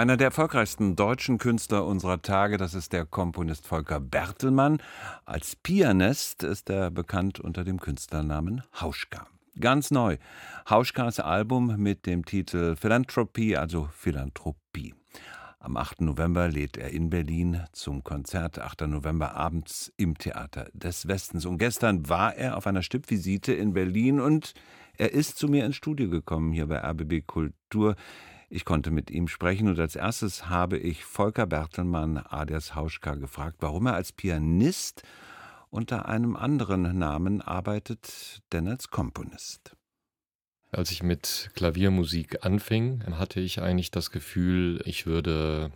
Einer der erfolgreichsten deutschen Künstler unserer Tage, das ist der Komponist Volker Bertelmann. Als Pianist ist er bekannt unter dem Künstlernamen Hauschka. Ganz neu, Hauschkas Album mit dem Titel Philanthropy, also Philanthropie. Am 8. November lädt er in Berlin zum Konzert, 8. November abends im Theater des Westens. Und gestern war er auf einer Stippvisite in Berlin und er ist zu mir ins Studio gekommen, hier bei RBB Kultur. Ich konnte mit ihm sprechen und als erstes habe ich Volker Bertelmann alias Hauschka gefragt, warum er als Pianist unter einem anderen Namen arbeitet, denn als Komponist. Als ich mit Klaviermusik anfing, hatte ich eigentlich das Gefühl, ich würde,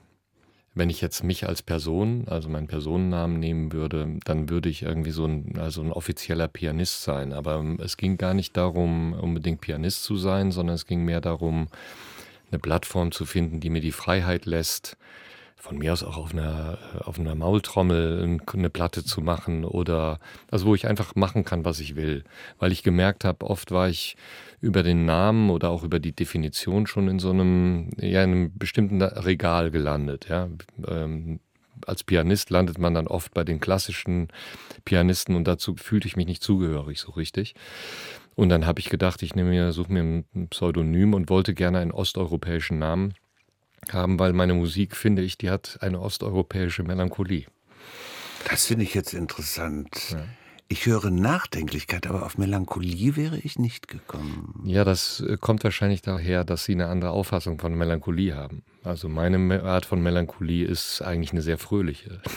wenn ich jetzt mich als Person, also meinen Personennamen nehmen würde, dann würde ich irgendwie so ein, also ein offizieller Pianist sein. Aber es ging gar nicht darum, unbedingt Pianist zu sein, sondern es ging mehr darum, eine Plattform zu finden, die mir die Freiheit lässt, von mir aus auch auf einer, auf einer Maultrommel eine Platte zu machen oder also wo ich einfach machen kann, was ich will. Weil ich gemerkt habe, oft war ich über den Namen oder auch über die Definition schon in so einem, ja, in einem bestimmten Regal gelandet. Ja. Ähm, als Pianist landet man dann oft bei den klassischen Pianisten und dazu fühlte ich mich nicht zugehörig so richtig. Und dann habe ich gedacht, ich nehme mir, suche mir ein Pseudonym und wollte gerne einen osteuropäischen Namen haben, weil meine Musik, finde ich, die hat eine osteuropäische Melancholie. Das finde ich jetzt interessant. Ja. Ich höre Nachdenklichkeit, aber auf Melancholie wäre ich nicht gekommen. Ja, das äh, kommt wahrscheinlich daher, dass Sie eine andere Auffassung von Melancholie haben. Also meine Art von Melancholie ist eigentlich eine sehr fröhliche.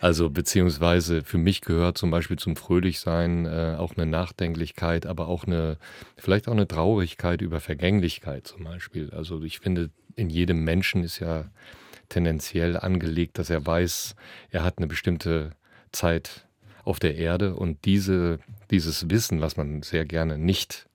Also beziehungsweise für mich gehört zum Beispiel zum Fröhlichsein äh, auch eine Nachdenklichkeit, aber auch eine, vielleicht auch eine Traurigkeit über Vergänglichkeit zum Beispiel. Also ich finde, in jedem Menschen ist ja tendenziell angelegt, dass er weiß, er hat eine bestimmte Zeit auf der Erde und diese, dieses Wissen, was man sehr gerne nicht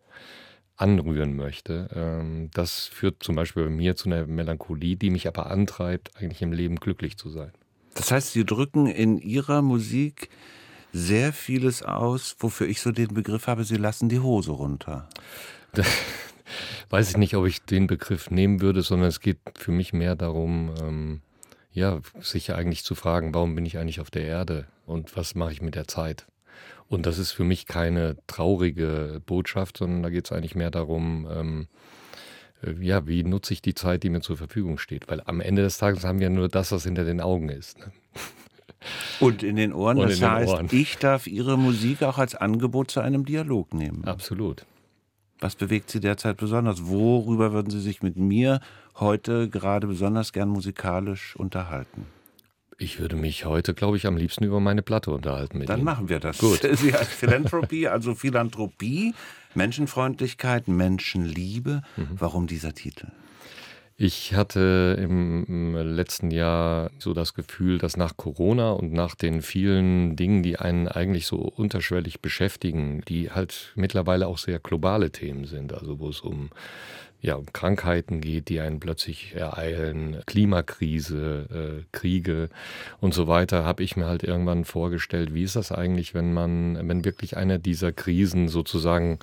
anrühren möchte, ähm, das führt zum Beispiel bei mir zu einer Melancholie, die mich aber antreibt, eigentlich im Leben glücklich zu sein. Das heißt, Sie drücken in Ihrer Musik sehr vieles aus, wofür ich so den Begriff habe, Sie lassen die Hose runter. Weiß ich nicht, ob ich den Begriff nehmen würde, sondern es geht für mich mehr darum, ähm, ja, sich eigentlich zu fragen, warum bin ich eigentlich auf der Erde und was mache ich mit der Zeit? Und das ist für mich keine traurige Botschaft, sondern da geht es eigentlich mehr darum, ähm, äh, ja, wie nutze ich die Zeit, die mir zur Verfügung steht? Weil am Ende des Tages haben wir nur das, was hinter den Augen ist. Ne? Und in den Ohren. Und das heißt, Ohren. ich darf Ihre Musik auch als Angebot zu einem Dialog nehmen. Absolut. Was bewegt Sie derzeit besonders? Worüber würden Sie sich mit mir heute gerade besonders gern musikalisch unterhalten? Ich würde mich heute, glaube ich, am liebsten über meine Platte unterhalten. Dann Ihnen. machen wir das. Gut. Sie heißt Philanthropie, also Philanthropie, Menschenfreundlichkeit, Menschenliebe. Mhm. Warum dieser Titel? Ich hatte im, letzten Jahr so das Gefühl, dass nach Corona und nach den vielen Dingen, die einen eigentlich so unterschwellig beschäftigen, die halt mittlerweile auch sehr globale Themen sind, also wo es um ja, um Krankheiten geht, die einen plötzlich ereilen, Klimakrise, äh, Kriege und so weiter, habe ich mir halt irgendwann vorgestellt, wie ist das eigentlich, wenn man, wenn wirklich eine dieser Krisen sozusagen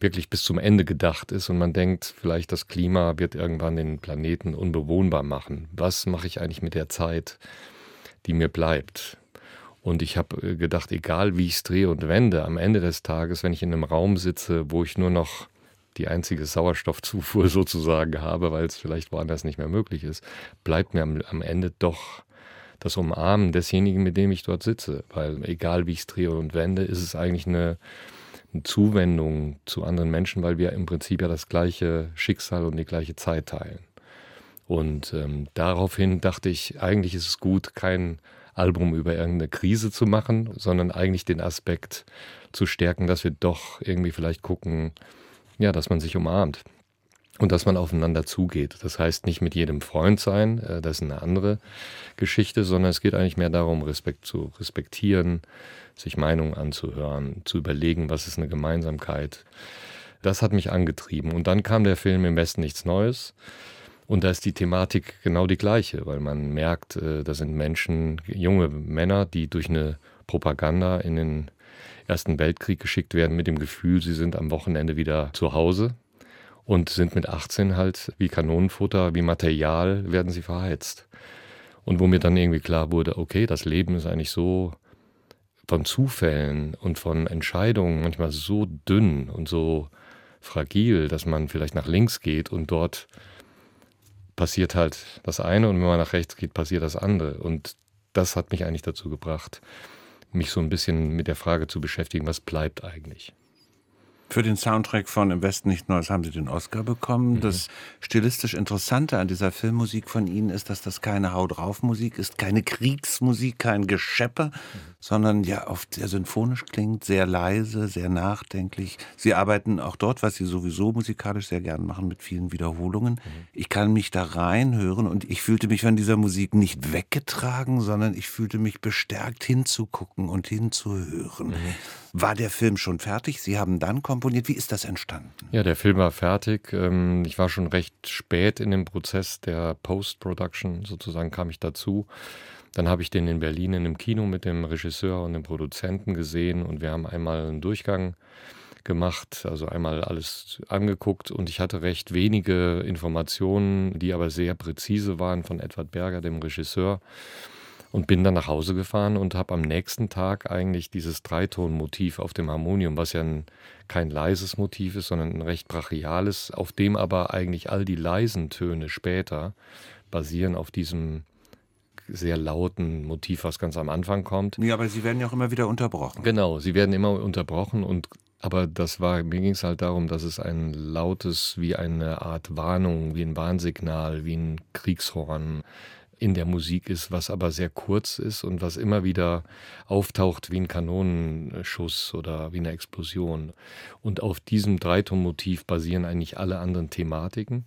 wirklich bis zum Ende gedacht ist und man denkt, vielleicht das Klima wird irgendwann den Planeten unbewohnbar machen. Was mache ich eigentlich mit der Zeit, die mir bleibt? Und ich habe äh, gedacht, egal wie ich es drehe und wende, am Ende des Tages, wenn ich in einem Raum sitze, wo ich nur noch die einzige Sauerstoffzufuhr sozusagen habe, weil es vielleicht woanders nicht mehr möglich ist, bleibt mir am, am Ende doch das Umarmen desjenigen, mit dem ich dort sitze. Weil egal wie ich es drehe und wende, ist es eigentlich eine, Zuwendung zu anderen Menschen, weil wir im Prinzip ja das gleiche Schicksal und die gleiche Zeit teilen. Und ähm, daraufhin dachte ich, eigentlich ist es gut, kein Album über irgendeine Krise zu machen, sondern eigentlich den Aspekt zu stärken, dass wir doch irgendwie vielleicht gucken, ja, dass man sich umarmt und dass man aufeinander zugeht. Das heißt nicht mit jedem Freund sein, äh, das ist eine andere Geschichte, sondern es geht eigentlich mehr darum, Respekt zu respektieren, sich Meinungen anzuhören, zu überlegen, was ist eine Gemeinsamkeit. Das hat mich angetrieben. Und dann kam der Film Im Westen nichts Neues. Und da ist die Thematik genau die gleiche, weil man merkt, äh, da sind Menschen, junge Männer, die durch eine Propaganda in den Ersten Weltkrieg geschickt werden mit dem Gefühl, sie sind am Wochenende wieder zu Hause und sind mit 18 halt wie Kanonenfutter, wie Material, werden sie verheizt. Und wo mir dann irgendwie klar wurde, okay, das Leben ist eigentlich so von Zufällen und von Entscheidungen manchmal so dünn und so fragil, dass man vielleicht nach links geht und dort passiert halt das eine und wenn man nach rechts geht, passiert das andere. Und das hat mich eigentlich dazu gebracht, mich so ein bisschen mit der Frage zu beschäftigen, was bleibt eigentlich. Für den Soundtrack von Im Westen nicht Neues haben Sie den Oscar bekommen. Mhm. Das stilistisch Interessante an dieser Filmmusik von Ihnen ist, dass das keine Hau drauf Musik ist, keine Kriegsmusik, kein Geschepper, mhm. Sondern ja oft sehr symphonisch klingt, sehr leise, sehr nachdenklich. Sie arbeiten auch dort, was Sie sowieso musikalisch sehr gern machen, mit vielen Wiederholungen. Mhm. Ich kann mich da reinhören und ich fühlte mich von dieser Musik nicht weggetragen, sondern ich fühlte mich bestärkt hinzugucken und hinzuhören. Mhm. War der Film schon fertig? Sie haben dann komponiert. Wie ist das entstanden? Ja, der Film war fertig. Ähm, ich war schon recht spät in dem Prozess der Post-Production, sozusagen kam ich dazu. Dann habe ich den in Berlin in einem Kino mit dem Regisseur und dem Produzenten gesehen und wir haben einmal einen Durchgang gemacht, also einmal alles angeguckt und ich hatte recht wenige Informationen, die aber sehr präzise waren von Edward Berger, dem Regisseur und bin dann nach Hause gefahren und habe am nächsten Tag eigentlich dieses Dreitonmotiv auf dem Harmonium, was ja ein, kein leises Motiv ist, sondern ein recht brachiales, auf dem aber eigentlich all die leisen Töne später basieren auf diesem sehr lauten Motiv, was ganz am Anfang kommt. Ja, aber sie werden ja auch immer wieder unterbrochen. Genau, sie werden immer unterbrochen und aber das war, mir ging es halt darum, dass es ein lautes, wie eine Art Warnung, wie ein Warnsignal, wie ein Kriegshorn in der Musik ist, was aber sehr kurz ist und was immer wieder auftaucht wie ein Kanonenschuss oder wie eine Explosion. Und auf diesem Dreitonmotiv basieren eigentlich alle anderen Thematiken.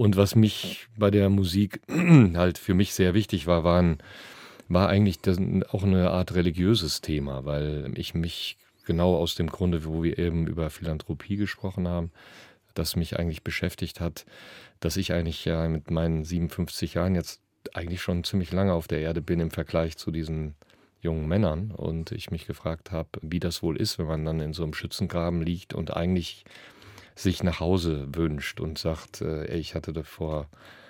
Und was mich bei der Musik halt für mich sehr wichtig war, waren, war eigentlich das, auch eine Art religiöses Thema, weil ich mich genau aus dem Grunde, wo wir eben über Philanthropie gesprochen haben, das mich eigentlich beschäftigt hat, dass ich eigentlich ja mit meinen 57 Jahren jetzt eigentlich schon ziemlich lange auf der Erde bin im Vergleich zu diesen jungen Männern. Und ich mich gefragt habe, wie das wohl ist, wenn man dann in so einem Schützengraben liegt und eigentlich sich nach Hause wünscht und sagt, äh, ich hatte da vor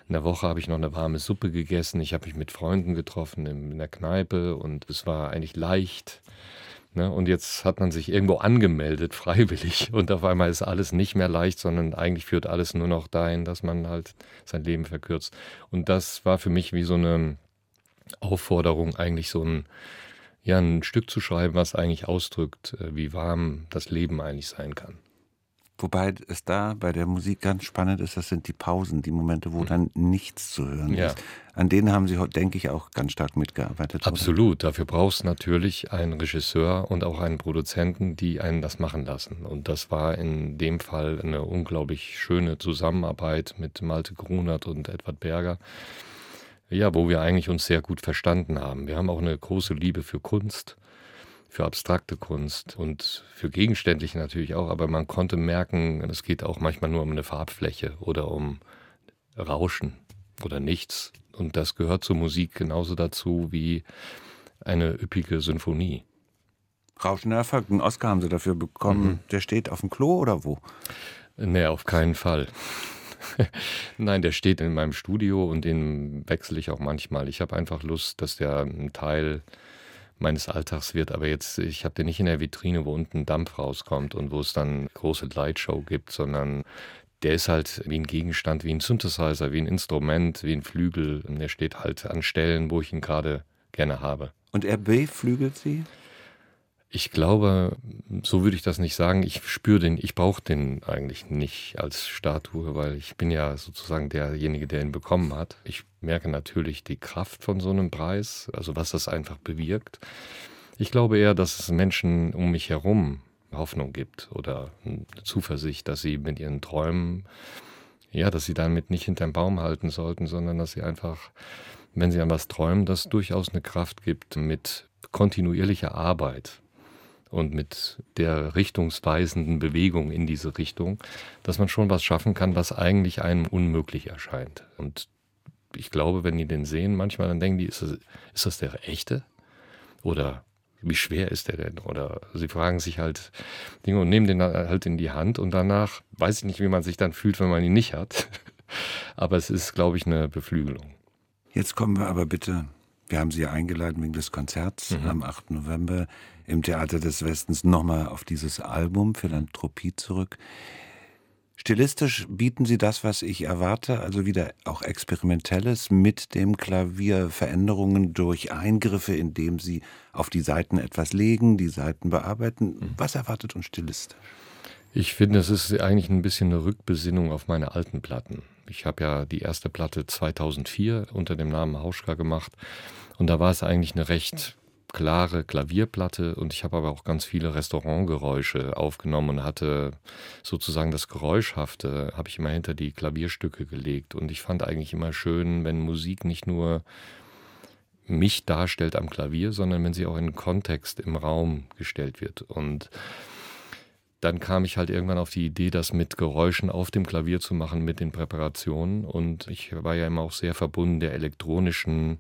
einer Woche habe ich noch eine warme Suppe gegessen, ich habe mich mit Freunden getroffen in, in der Kneipe und es war eigentlich leicht. Ne? Und jetzt hat man sich irgendwo angemeldet, freiwillig. Und auf einmal ist alles nicht mehr leicht, sondern eigentlich führt alles nur noch dahin, dass man halt sein Leben verkürzt. Und das war für mich wie so eine Aufforderung, eigentlich so ein, ja, ein Stück zu schreiben, was eigentlich ausdrückt, äh, wie warm das Leben eigentlich sein kann. Wobei es da bei der Musik ganz spannend ist, das sind die Pausen, die Momente, wo mhm. dann nichts zu hören ja. ist. An denen haben Sie, denke ich, auch ganz stark mitgearbeitet. Absolut. Oder? Dafür brauchst du natürlich einen Regisseur und auch einen Produzenten, die einen das machen lassen. Und das war in dem Fall eine unglaublich schöne Zusammenarbeit mit Malte Grunert und Edward Berger. Ja, wo wir eigentlich uns sehr gut verstanden haben. Wir haben auch eine große Liebe für Kunst für abstrakte Kunst und für gegenständliche natürlich auch, aber man konnte merken, es geht auch manchmal nur um eine Farbfläche oder um Rauschen oder nichts. Und das gehört zur Musik genauso dazu wie eine üppige Sinfonie. Rauschender Erfolg, einen Oscar haben Sie dafür bekommen. Mhm. Der steht auf dem Klo oder wo? Nee, auf keinen Fall. Nein, der steht in meinem Studio und den wechsle ich auch manchmal. Ich habe einfach Lust, dass der ein Teil meines Alltags wird. Aber jetzt, ich habe den nicht in der Vitrine, wo unten Dampf rauskommt und wo es dann große Lightshow gibt, sondern der ist halt wie ein Gegenstand, wie ein Synthesizer, wie ein Instrument, wie ein Flügel. Und der steht halt an Stellen, wo ich ihn gerade gerne habe. Und er beflügelt Sie? Ich glaube, so würde ich das nicht sagen. Ich spüre den, ich brauche den eigentlich nicht als Statue, weil ich bin ja sozusagen derjenige, der ihn bekommen hat. Ich merke natürlich die Kraft von so einem Preis, also was das einfach bewirkt. Ich glaube eher, dass es Menschen um mich herum Hoffnung gibt oder Zuversicht, dass sie mit ihren Träumen, ja, dass sie damit nicht hinterm Baum halten sollten, sondern dass sie einfach, wenn sie an was träumen, das durchaus eine Kraft gibt mit kontinuierlicher Arbeit und mit der richtungsweisenden Bewegung in diese Richtung, dass man schon was schaffen kann, was eigentlich einem unmöglich erscheint. Und ich glaube, wenn die den sehen, manchmal dann denken die, ist das, ist das der echte? Oder wie schwer ist der denn? Oder sie fragen sich halt Dinge und nehmen den halt in die Hand und danach weiß ich nicht, wie man sich dann fühlt, wenn man ihn nicht hat. Aber es ist, glaube ich, eine Beflügelung. Jetzt kommen wir aber bitte, wir haben Sie ja eingeladen wegen des Konzerts mhm. am 8. November im Theater des Westens nochmal auf dieses Album Philanthropie zurück. Stilistisch bieten Sie das, was ich erwarte, also wieder auch Experimentelles mit dem Klavier, Veränderungen durch Eingriffe, indem Sie auf die Seiten etwas legen, die Seiten bearbeiten. Mhm. Was erwartet uns stilistisch? Ich finde, es ist eigentlich ein bisschen eine Rückbesinnung auf meine alten Platten. Ich habe ja die erste Platte 2004 unter dem Namen Hauschka gemacht. Und da war es eigentlich eine recht klare Klavierplatte. Und ich habe aber auch ganz viele Restaurantgeräusche aufgenommen und hatte sozusagen das Geräuschhafte, habe ich immer hinter die Klavierstücke gelegt. Und ich fand eigentlich immer schön, wenn Musik nicht nur mich darstellt am Klavier, sondern wenn sie auch in Kontext im Raum gestellt wird. Und dann kam ich halt irgendwann auf die Idee, das mit Geräuschen auf dem Klavier zu machen, mit den Präparationen. Und ich war ja immer auch sehr verbunden der elektronischen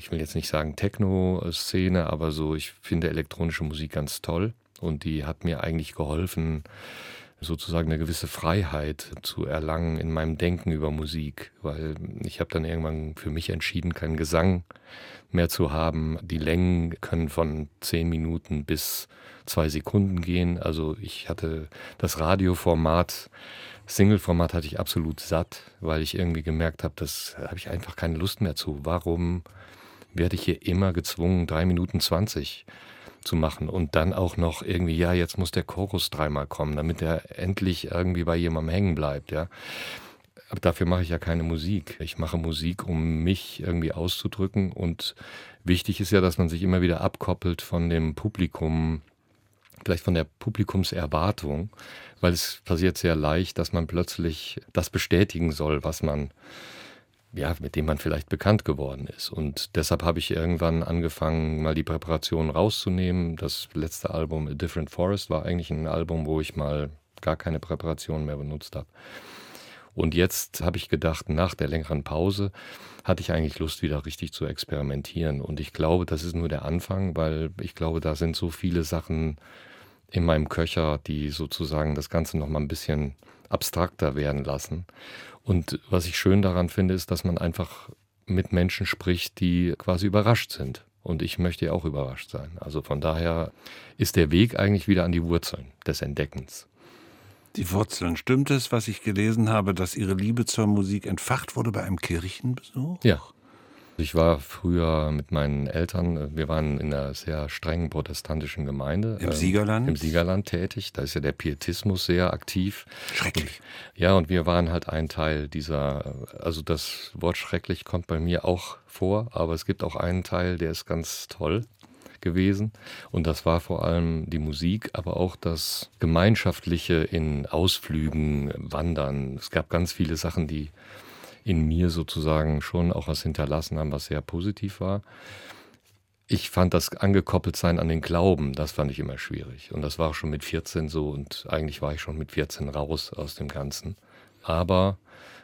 ich will jetzt nicht sagen Techno-Szene, aber so, ich finde elektronische Musik ganz toll und die hat mir eigentlich geholfen, sozusagen eine gewisse Freiheit zu erlangen in meinem Denken über Musik, weil ich habe dann irgendwann für mich entschieden, keinen Gesang mehr zu haben. Die Längen können von zehn Minuten bis zwei Sekunden gehen. Also ich hatte das Radioformat, Single-Format hatte ich absolut satt, weil ich irgendwie gemerkt habe, das habe ich einfach keine Lust mehr zu. Warum werde ich hier immer gezwungen, drei Minuten zwanzig zu machen und dann auch noch irgendwie, ja, jetzt muss der Chorus dreimal kommen, damit er endlich irgendwie bei jemandem hängen bleibt, ja. Aber dafür mache ich ja keine Musik. Ich mache Musik, um mich irgendwie auszudrücken und wichtig ist ja, dass man sich immer wieder abkoppelt von dem Publikum, vielleicht von der Publikumserwartung, weil es passiert sehr leicht, dass man plötzlich das bestätigen soll, was man ja, mit dem man vielleicht bekannt geworden ist. Und deshalb habe ich irgendwann angefangen, mal die Präparation rauszunehmen. Das letzte Album, A Different Forest, war eigentlich ein Album, wo ich mal gar keine Präparation mehr benutzt habe. Und jetzt habe ich gedacht, nach der längeren Pause hatte ich eigentlich Lust, wieder richtig zu experimentieren. Und ich glaube, das ist nur der Anfang, weil ich glaube, da sind so viele Sachen in meinem Köcher, die sozusagen das Ganze noch mal ein bisschen abstrakter werden lassen. Und was ich schön daran finde, ist, dass man einfach mit Menschen spricht, die quasi überrascht sind. Und ich möchte ja auch überrascht sein. Also von daher ist der Weg eigentlich wieder an die Wurzeln des Entdeckens. Die Wurzeln. Stimmt es, was ich gelesen habe, dass Ihre Liebe zur Musik entfacht wurde bei einem Kirchenbesuch? Ja, ich war früher mit meinen Eltern, wir waren in einer sehr strengen protestantischen Gemeinde. Im ähm, Siegerland? Im Siegerland tätig. Da ist ja der Pietismus sehr aktiv. Schrecklich. Und, ja, und wir waren halt ein Teil dieser, also das Wort schrecklich kommt bei mir auch vor, aber es gibt auch einen Teil, der ist ganz toll gewesen. Und das war vor allem die Musik, aber auch das Gemeinschaftliche in Ausflügen, Wandern. Es gab ganz viele Sachen, die in mir sozusagen schon auch was hinterlassen haben, was sehr positiv war. Ich fand das angekoppelt sein an den Glauben, das fand ich immer schwierig. Und das war auch schon mit 14 so und eigentlich war ich schon mit 14 raus aus dem Ganzen. Aber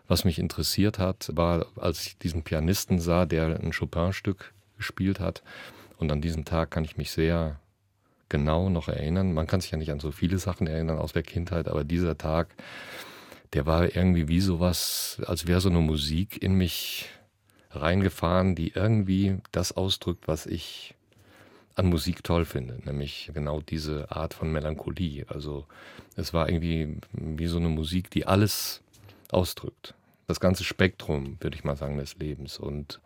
was mich interessiert hat, war, als ich diesen Pianisten sah, der ein Chopin-Stück gespielt hat. Und an diesen Tag kann ich mich sehr genau noch erinnern. Man kann sich ja nicht an so viele Sachen erinnern aus der Kindheit, aber dieser Tag der war irgendwie wie sowas, als wäre so eine Musik in mich reingefahren, die irgendwie das ausdrückt, was ich an Musik toll finde, nämlich genau diese Art von Melancholie. Also es war irgendwie wie so eine Musik, die alles ausdrückt. Das ganze Spektrum, würde ich mal sagen, des Lebens. Und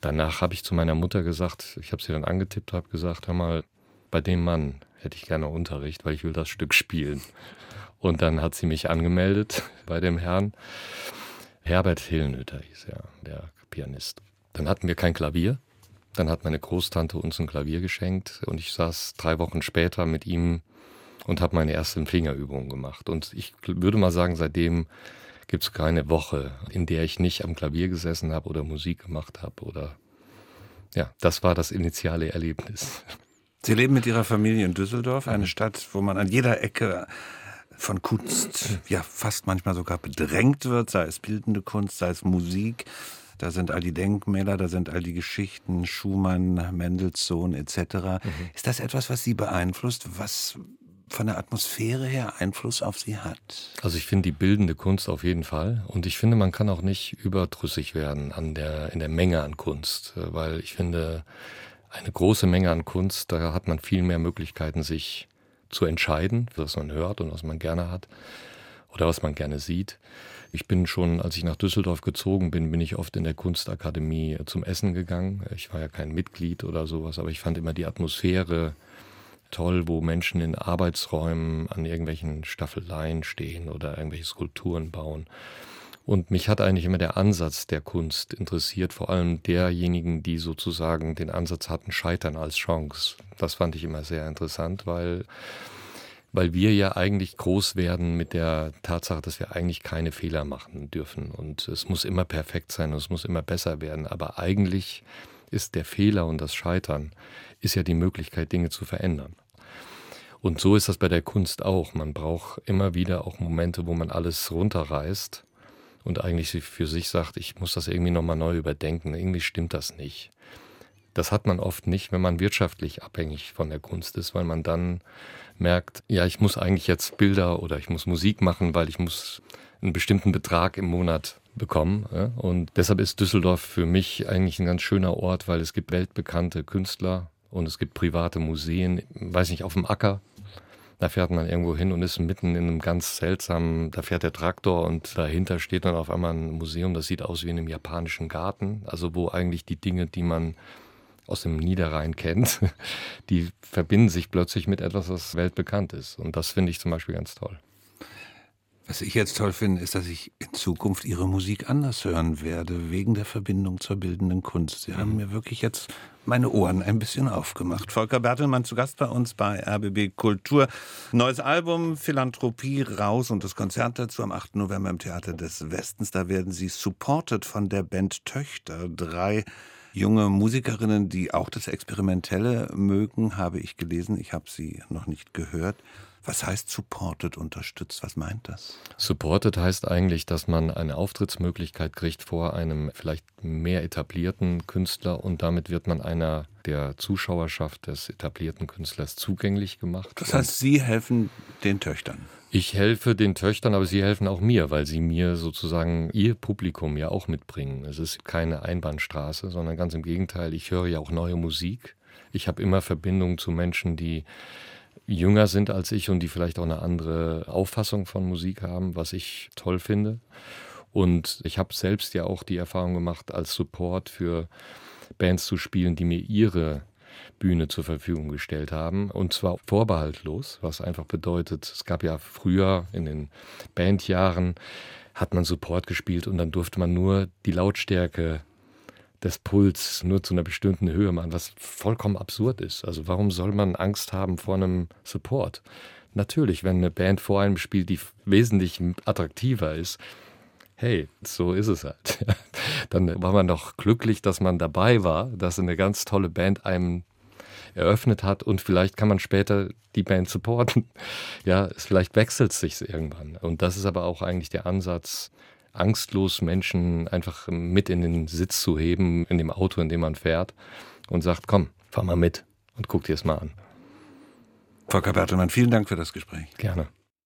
danach habe ich zu meiner Mutter gesagt, ich habe sie dann angetippt, habe gesagt, hör mal, bei dem Mann hätte ich gerne Unterricht, weil ich will das Stück spielen. Und dann hat sie mich angemeldet bei dem Herrn. Herbert Hillenhütter hieß er, der Pianist. Dann hatten wir kein Klavier. Dann hat meine Großtante uns ein Klavier geschenkt und ich saß drei Wochen später mit ihm und habe meine ersten Fingerübungen gemacht. Und ich würde mal sagen, seitdem gibt es keine Woche, in der ich nicht am Klavier gesessen habe oder Musik gemacht habe oder ja, das war das initiale Erlebnis. Sie leben mit Ihrer Familie in Düsseldorf, eine Stadt, wo man an jeder Ecke von Kunst ja fast manchmal sogar bedrängt wird, sei es bildende Kunst, sei es Musik. Da sind all die Denkmäler, da sind all die Geschichten, Schumann, Mendelssohn etc. Mhm. Ist das etwas, was Sie beeinflusst, was von der Atmosphäre her Einfluss auf Sie hat? Also ich finde die bildende Kunst auf jeden Fall. Und ich finde, man kann auch nicht überdrüssig werden an der, in der Menge an Kunst, weil ich finde, eine große Menge an Kunst, da hat man viel mehr Möglichkeiten, sich zu entscheiden, was man hört und was man gerne hat oder was man gerne sieht. Ich bin schon, als ich nach Düsseldorf gezogen bin, bin ich oft in der Kunstakademie zum Essen gegangen. Ich war ja kein Mitglied oder sowas, aber ich fand immer die Atmosphäre toll, wo Menschen in Arbeitsräumen an irgendwelchen Staffeleien stehen oder irgendwelche Skulpturen bauen. Und mich hat eigentlich immer der Ansatz der Kunst interessiert, vor allem derjenigen, die sozusagen den Ansatz hatten, Scheitern als Chance. Das fand ich immer sehr interessant, weil, weil wir ja eigentlich groß werden mit der Tatsache, dass wir eigentlich keine Fehler machen dürfen. Und es muss immer perfekt sein und es muss immer besser werden. Aber eigentlich ist der Fehler und das Scheitern ist ja die Möglichkeit, Dinge zu verändern. Und so ist das bei der Kunst auch. Man braucht immer wieder auch Momente, wo man alles runterreißt und eigentlich für sich sagt, ich muss das irgendwie nochmal neu überdenken. Irgendwie stimmt das nicht. Das hat man oft nicht, wenn man wirtschaftlich abhängig von der Kunst ist, weil man dann merkt, ja, ich muss eigentlich jetzt Bilder oder ich muss Musik machen, weil ich muss einen bestimmten Betrag im Monat bekommen. Und deshalb ist Düsseldorf für mich eigentlich ein ganz schöner Ort, weil es gibt weltbekannte Künstler und es gibt private Museen, weiß nicht, auf dem Acker. Da fährt man irgendwo hin und ist mitten in einem ganz seltsamen, da fährt der Traktor und dahinter steht dann auf einmal ein Museum, das sieht aus wie in einem japanischen Garten, also wo eigentlich die Dinge, die man aus dem Niederrhein kennt, die verbinden sich plötzlich mit etwas, was weltbekannt ist. Und das finde ich zum Beispiel ganz toll. Was ich jetzt toll finde, ist, dass ich in Zukunft Ihre Musik anders hören werde, wegen der Verbindung zur bildenden Kunst. Sie haben mir wirklich jetzt meine Ohren ein bisschen aufgemacht. Volker Bertelmann zu Gast bei uns bei RBB Kultur. Neues Album Philanthropie raus und das Konzert dazu am 8. November im Theater des Westens. Da werden Sie supported von der Band Töchter. Drei junge Musikerinnen, die auch das Experimentelle mögen, habe ich gelesen. Ich habe sie noch nicht gehört. Was heißt supported, unterstützt? Was meint das? Supported heißt eigentlich, dass man eine Auftrittsmöglichkeit kriegt vor einem vielleicht mehr etablierten Künstler und damit wird man einer der Zuschauerschaft des etablierten Künstlers zugänglich gemacht. Das heißt, Sie helfen den Töchtern? Ich helfe den Töchtern, aber sie helfen auch mir, weil sie mir sozusagen ihr Publikum ja auch mitbringen. Es ist keine Einbahnstraße, sondern ganz im Gegenteil, ich höre ja auch neue Musik. Ich habe immer Verbindungen zu Menschen, die jünger sind als ich und die vielleicht auch eine andere Auffassung von Musik haben, was ich toll finde. Und ich habe selbst ja auch die Erfahrung gemacht, als Support für Bands zu spielen, die mir ihre Bühne zur Verfügung gestellt haben. Und zwar vorbehaltlos, was einfach bedeutet, es gab ja früher in den Bandjahren, hat man Support gespielt und dann durfte man nur die Lautstärke des Puls nur zu einer bestimmten Höhe machen, was vollkommen absurd ist. Also warum soll man Angst haben vor einem Support? Natürlich, wenn eine Band vor einem spielt, die wesentlich attraktiver ist, hey, so ist es halt. Dann war man doch glücklich, dass man dabei war, dass eine ganz tolle Band einem eröffnet hat und vielleicht kann man später die Band supporten. Ja, es vielleicht wechselt sich irgendwann. Und das ist aber auch eigentlich der Ansatz, angstlos Menschen einfach mit in den Sitz zu heben, in dem Auto, in dem man fährt und sagt, komm, fahr mal mit und guck dir es mal an. Volker Bertelmann, vielen Dank für das Gespräch. Gerne.